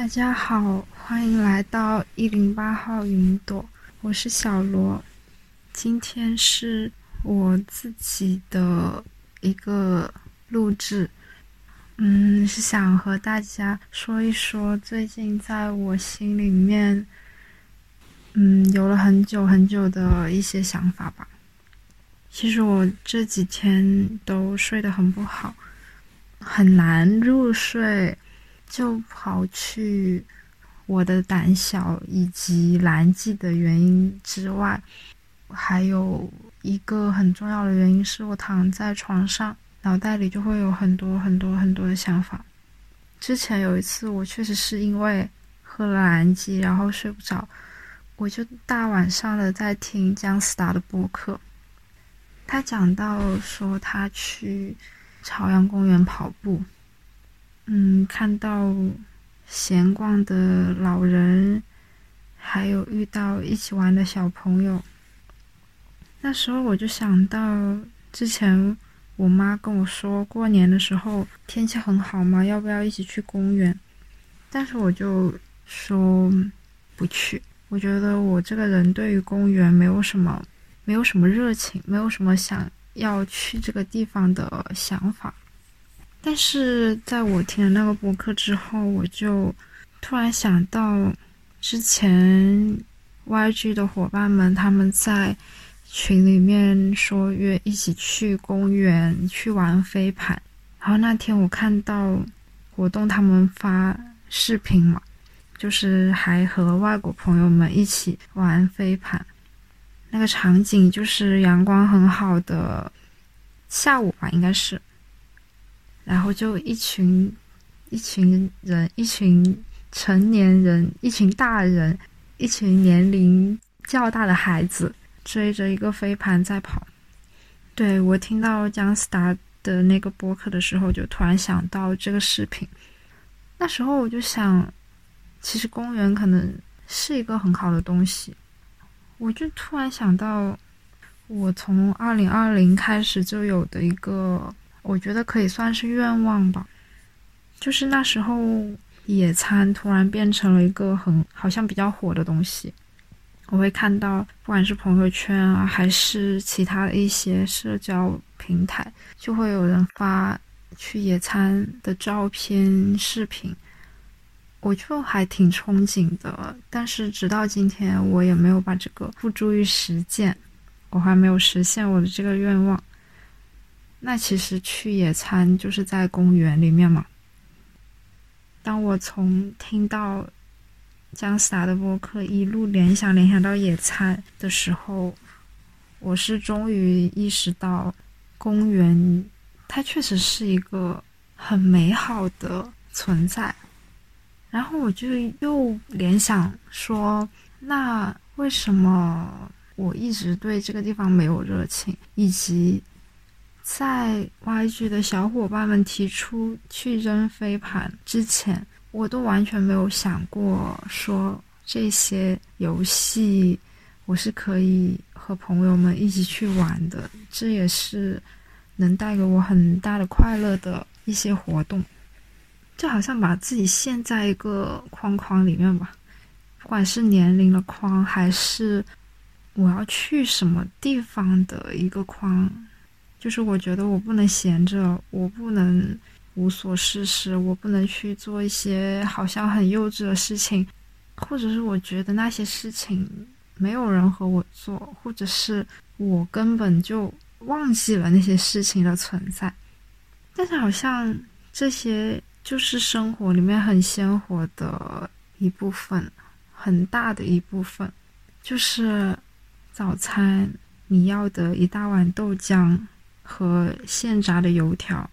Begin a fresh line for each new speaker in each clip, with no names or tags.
大家好，欢迎来到一零八号云朵，我是小罗。今天是我自己的一个录制，嗯，是想和大家说一说最近在我心里面，嗯，有了很久很久的一些想法吧。其实我这几天都睡得很不好，很难入睡。就刨去我的胆小以及拦记的原因之外，还有一个很重要的原因是我躺在床上，脑袋里就会有很多很多很多的想法。之前有一次，我确实是因为喝了蓝记，然后睡不着，我就大晚上的在听姜思达的播客，他讲到说他去朝阳公园跑步。嗯，看到闲逛的老人，还有遇到一起玩的小朋友。那时候我就想到，之前我妈跟我说过年的时候天气很好嘛，要不要一起去公园？但是我就说不去。我觉得我这个人对于公园没有什么，没有什么热情，没有什么想要去这个地方的想法。但是在我听了那个博客之后，我就突然想到，之前 YG 的伙伴们他们在群里面说约一起去公园去玩飞盘，然后那天我看到活动他们发视频嘛，就是还和外国朋友们一起玩飞盘，那个场景就是阳光很好的下午吧，应该是。然后就一群一群人，一群成年人，一群大人，一群年龄较大的孩子追着一个飞盘在跑。对我听到姜思达的那个播客的时候，就突然想到这个视频。那时候我就想，其实公园可能是一个很好的东西。我就突然想到，我从二零二零开始就有的一个。我觉得可以算是愿望吧，就是那时候野餐突然变成了一个很好像比较火的东西。我会看到，不管是朋友圈啊，还是其他的一些社交平台，就会有人发去野餐的照片、视频，我就还挺憧憬的。但是直到今天，我也没有把这个付诸于实践，我还没有实现我的这个愿望。那其实去野餐就是在公园里面嘛。当我从听到姜思达的播客一路联想联想到野餐的时候，我是终于意识到，公园它确实是一个很美好的存在。然后我就又联想说，那为什么我一直对这个地方没有热情，以及？在 YG 的小伙伴们提出去扔飞盘之前，我都完全没有想过说这些游戏我是可以和朋友们一起去玩的。这也是能带给我很大的快乐的一些活动。就好像把自己陷在一个框框里面吧，不管是年龄的框，还是我要去什么地方的一个框。就是我觉得我不能闲着，我不能无所事事，我不能去做一些好像很幼稚的事情，或者是我觉得那些事情没有人和我做，或者是我根本就忘记了那些事情的存在。但是好像这些就是生活里面很鲜活的一部分，很大的一部分，就是早餐你要的一大碗豆浆。和现炸的油条，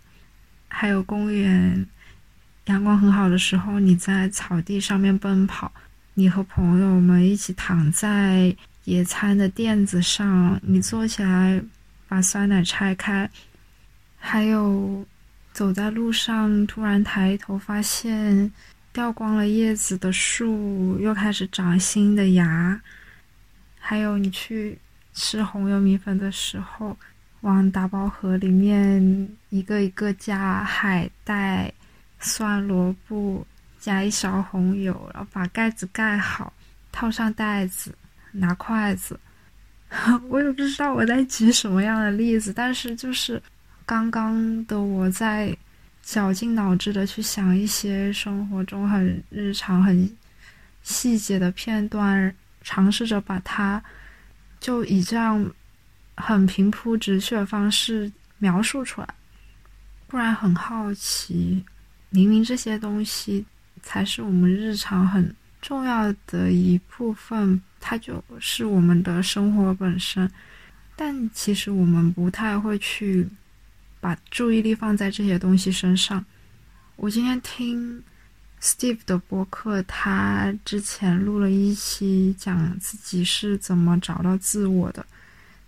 还有公园阳光很好的时候，你在草地上面奔跑，你和朋友们一起躺在野餐的垫子上，你坐起来把酸奶拆开，还有走在路上突然抬头发现掉光了叶子的树又开始长新的芽，还有你去吃红油米粉的时候。往打包盒里面一个一个加海带、酸萝卜、加一勺红油，然后把盖子盖好，套上袋子，拿筷子。我也不知道我在举什么样的例子，但是就是刚刚的我在绞尽脑汁的去想一些生活中很日常、很细节的片段，尝试着把它就以这样很平铺直叙的方式描述出来。不然很好奇，明明这些东西才是我们日常很重要的一部分。它就是我们的生活本身，但其实我们不太会去把注意力放在这些东西身上。我今天听 Steve 的播客，他之前录了一期讲自己是怎么找到自我的，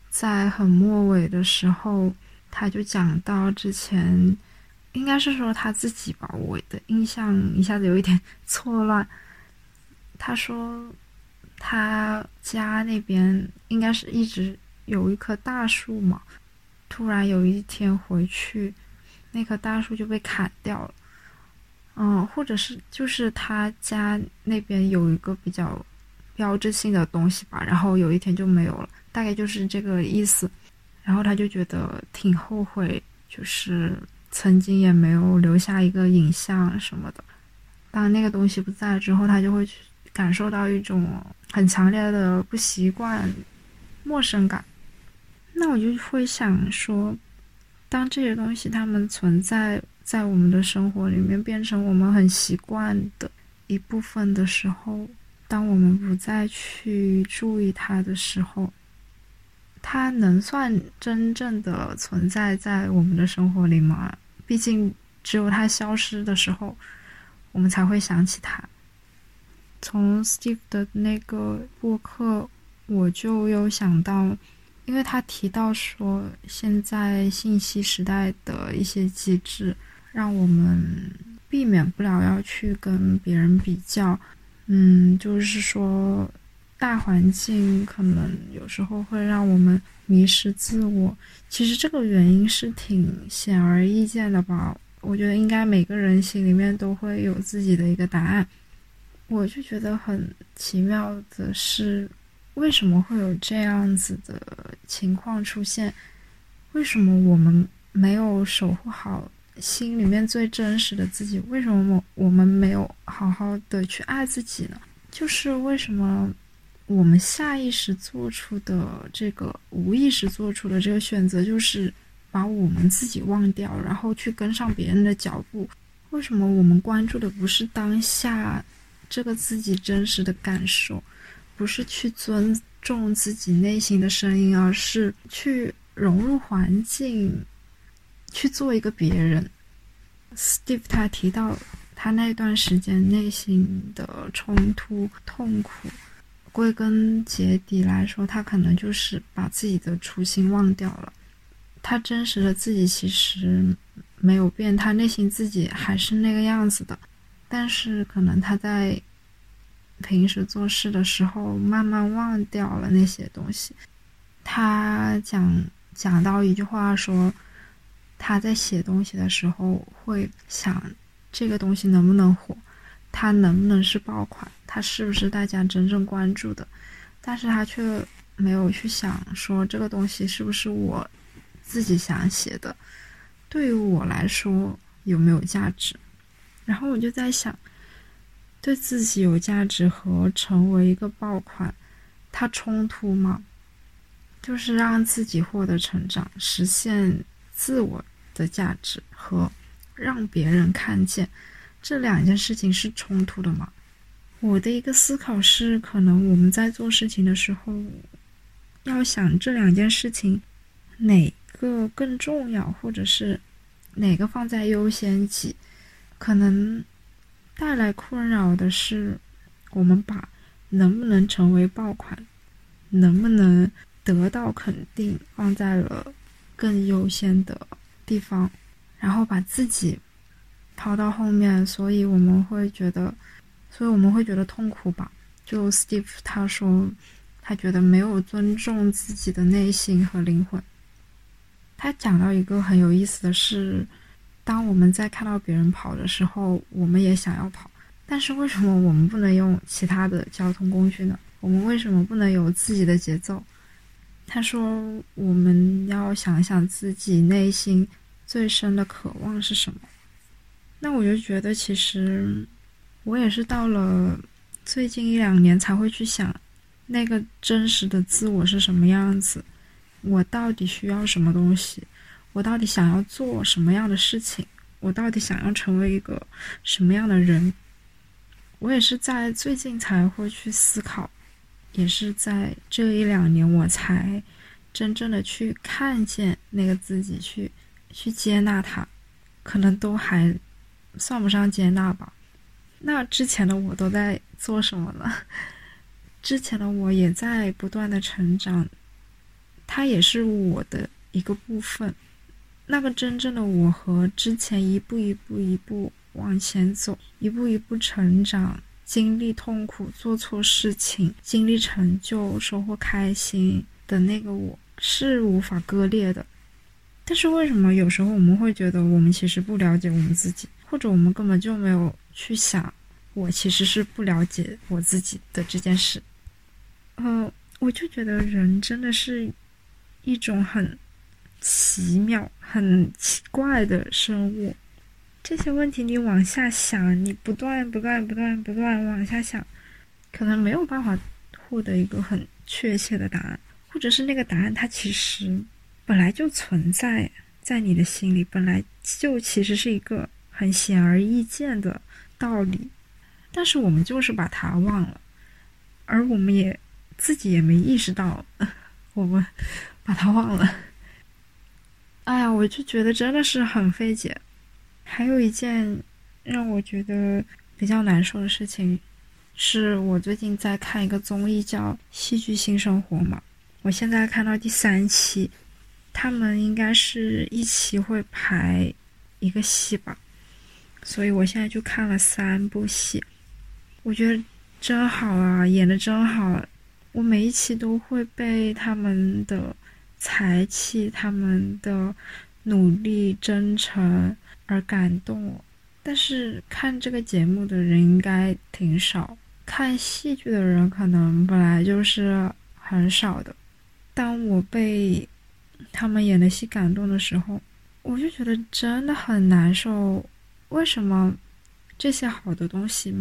在很末尾的时候，他就讲到之前应该是说他自己吧，我的印象一下子有一点 错乱。他说。他家那边应该是一直有一棵大树嘛，突然有一天回去，那棵大树就被砍掉了。嗯，或者是就是他家那边有一个比较标志性的东西吧，然后有一天就没有了，大概就是这个意思。然后他就觉得挺后悔，就是曾经也没有留下一个影像什么的。当那个东西不在之后，他就会去。感受到一种很强烈的不习惯、陌生感，那我就会想说，当这些东西它们存在在我们的生活里面，变成我们很习惯的一部分的时候，当我们不再去注意它的时候，它能算真正的存在在我们的生活里吗？毕竟，只有它消失的时候，我们才会想起它。从 Steve 的那个播客，我就有想到，因为他提到说，现在信息时代的一些机制，让我们避免不了要去跟别人比较。嗯，就是说，大环境可能有时候会让我们迷失自我。其实这个原因是挺显而易见的吧？我觉得应该每个人心里面都会有自己的一个答案。我就觉得很奇妙的是，为什么会有这样子的情况出现？为什么我们没有守护好心里面最真实的自己？为什么我我们没有好好的去爱自己呢？就是为什么我们下意识做出的这个无意识做出的这个选择，就是把我们自己忘掉，然后去跟上别人的脚步？为什么我们关注的不是当下？这个自己真实的感受，不是去尊重自己内心的声音，而是去融入环境，去做一个别人。Steve 他提到他那段时间内心的冲突、痛苦，归根结底来说，他可能就是把自己的初心忘掉了。他真实的自己其实没有变，他内心自己还是那个样子的。但是可能他在平时做事的时候慢慢忘掉了那些东西。他讲讲到一句话说，他在写东西的时候会想这个东西能不能火，它能不能是爆款，它是不是大家真正关注的，但是他却没有去想说这个东西是不是我自己想写的，对于我来说有没有价值。然后我就在想，对自己有价值和成为一个爆款，它冲突吗？就是让自己获得成长，实现自我的价值和让别人看见，这两件事情是冲突的吗？我的一个思考是，可能我们在做事情的时候，要想这两件事情哪个更重要，或者是哪个放在优先级。可能带来困扰的是，我们把能不能成为爆款，能不能得到肯定放在了更优先的地方，然后把自己抛到后面，所以我们会觉得，所以我们会觉得痛苦吧？就 Steve 他说，他觉得没有尊重自己的内心和灵魂。他讲到一个很有意思的是。当我们在看到别人跑的时候，我们也想要跑，但是为什么我们不能用其他的交通工具呢？我们为什么不能有自己的节奏？他说：“我们要想想自己内心最深的渴望是什么。”那我就觉得，其实我也是到了最近一两年才会去想，那个真实的自我是什么样子，我到底需要什么东西，我到底想要做什么样的事情，我到底想要成为一个什么样的人。我也是在最近才会去思考。也是在这一两年，我才真正的去看见那个自己，去去接纳他，可能都还算不上接纳吧。那之前的我都在做什么呢？之前的我也在不断的成长，它也是我的一个部分。那个真正的我和之前一步一步一步往前走，一步一步成长。经历痛苦、做错事情、经历成就、收获开心的那个我是无法割裂的。但是为什么有时候我们会觉得我们其实不了解我们自己，或者我们根本就没有去想我其实是不了解我自己的这件事？嗯，我就觉得人真的是一种很奇妙、很奇怪的生物。这些问题你往下想，你不断不断不断不断往下想，可能没有办法获得一个很确切的答案，或者是那个答案它其实本来就存在在你的心里，本来就其实是一个很显而易见的道理，但是我们就是把它忘了，而我们也自己也没意识到我们把它忘了。哎呀，我就觉得真的是很费解。还有一件让我觉得比较难受的事情，是我最近在看一个综艺叫《戏剧新生活》嘛。我现在看到第三期，他们应该是一期会排一个戏吧，所以我现在就看了三部戏。我觉得真好啊，演的真好。我每一期都会被他们的才气、他们的努力、真诚。而感动，但是看这个节目的人应该挺少，看戏剧的人可能本来就是很少的。当我被他们演的戏感动的时候，我就觉得真的很难受。为什么这些好的东西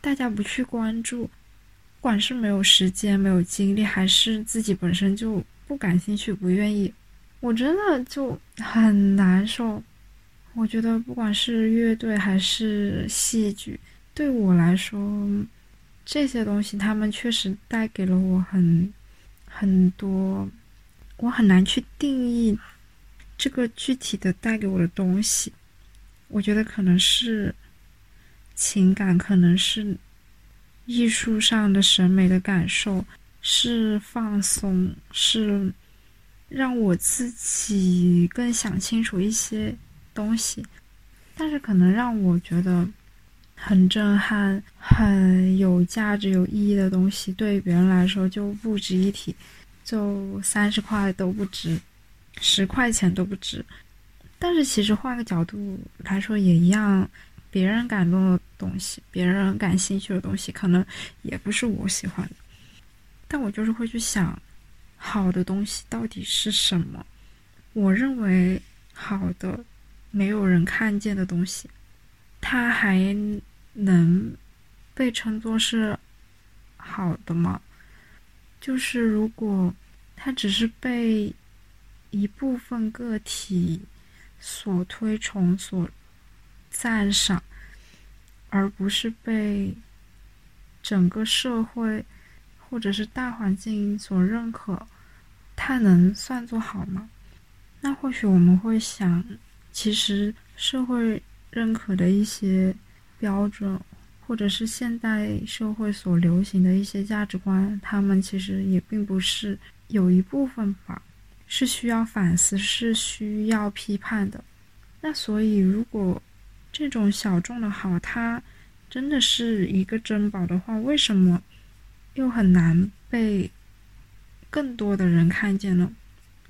大家不去关注？不管是没有时间、没有精力，还是自己本身就不感兴趣、不愿意，我真的就很难受。我觉得，不管是乐队还是戏剧，对我来说，这些东西他们确实带给了我很很多，我很难去定义这个具体的带给我的东西。我觉得可能是情感，可能是艺术上的审美的感受，是放松，是让我自己更想清楚一些。东西，但是可能让我觉得很震撼、很有价值、有意义的东西，对别人来说就不值一提，就三十块都不值，十块钱都不值。但是其实换个角度来说也一样，别人感动的东西，别人感兴趣的东西，可能也不是我喜欢的。但我就是会去想，好的东西到底是什么？我认为好的。没有人看见的东西，它还能被称作是好的吗？就是如果它只是被一部分个体所推崇、所赞赏，而不是被整个社会或者是大环境所认可，它能算作好吗？那或许我们会想。其实社会认可的一些标准，或者是现代社会所流行的一些价值观，他们其实也并不是有一部分吧，是需要反思，是需要批判的。那所以，如果这种小众的好，它真的是一个珍宝的话，为什么又很难被更多的人看见呢？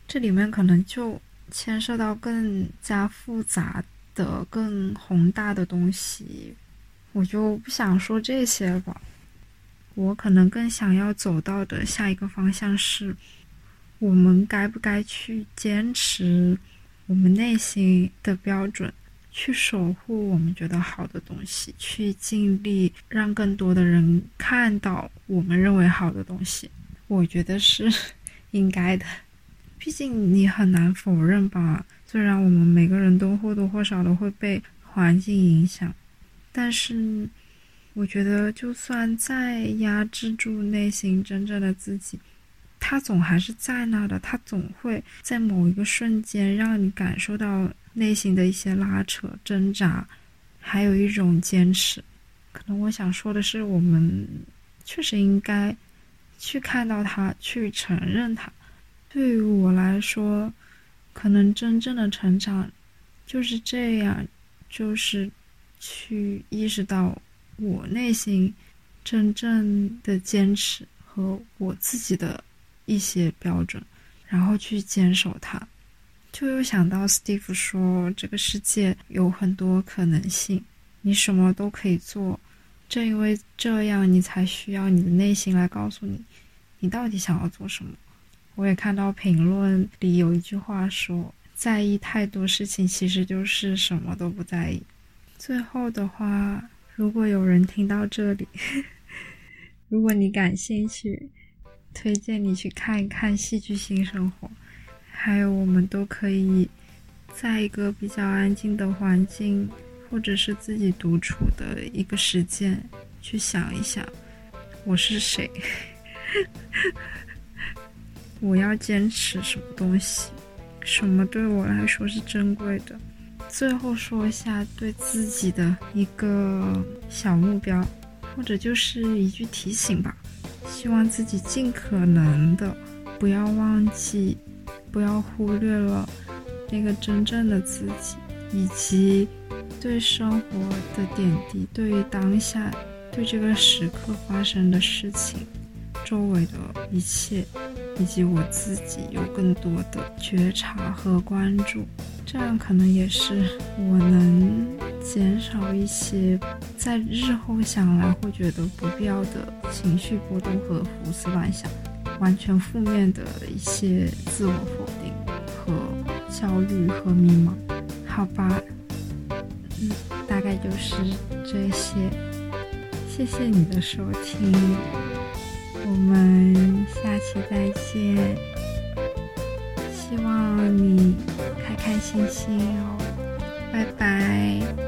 这里面可能就。牵涉到更加复杂的、更宏大的东西，我就不想说这些了。我可能更想要走到的下一个方向是，我们该不该去坚持我们内心的标准，去守护我们觉得好的东西，去尽力让更多的人看到我们认为好的东西。我觉得是应该的，毕竟你很难否认吧。虽然我们每个人都或多或少的会被环境影响，但是我觉得，就算再压制住内心真正的自己，它总还是在那的。它总会在某一个瞬间让你感受到内心的一些拉扯、挣扎，还有一种坚持。可能我想说的是，我们确实应该。去看到它，去承认它。对于我来说，可能真正的成长就是这样，就是去意识到我内心真正的坚持和我自己的一些标准，然后去坚守它。就又想到 Steve 说，这个世界有很多可能性，你什么都可以做。正因为这样，你才需要你的内心来告诉你，你到底想要做什么。我也看到评论里有一句话说：“在意太多事情，其实就是什么都不在意。”最后的话，如果有人听到这里，如果你感兴趣，推荐你去看一看《戏剧性生活》，还有我们都可以在一个比较安静的环境。或者是自己独处的一个时间，去想一想，我是谁，我要坚持什么东西，什么对我来说是珍贵的。最后说一下对自己的一个小目标，或者就是一句提醒吧，希望自己尽可能的不要忘记，不要忽略了那个真正的自己，以及。对生活的点滴，对于当下，对这个时刻发生的事情，周围的一切，以及我自己，有更多的觉察和关注，这样可能也是我能减少一些在日后想来会觉得不必要的情绪波动和胡思乱想，完全负面的一些自我否定和焦虑和迷茫，好吧。嗯，大概就是这些。谢谢你的收听，我们下期再见。希望你开开心心哦，拜拜。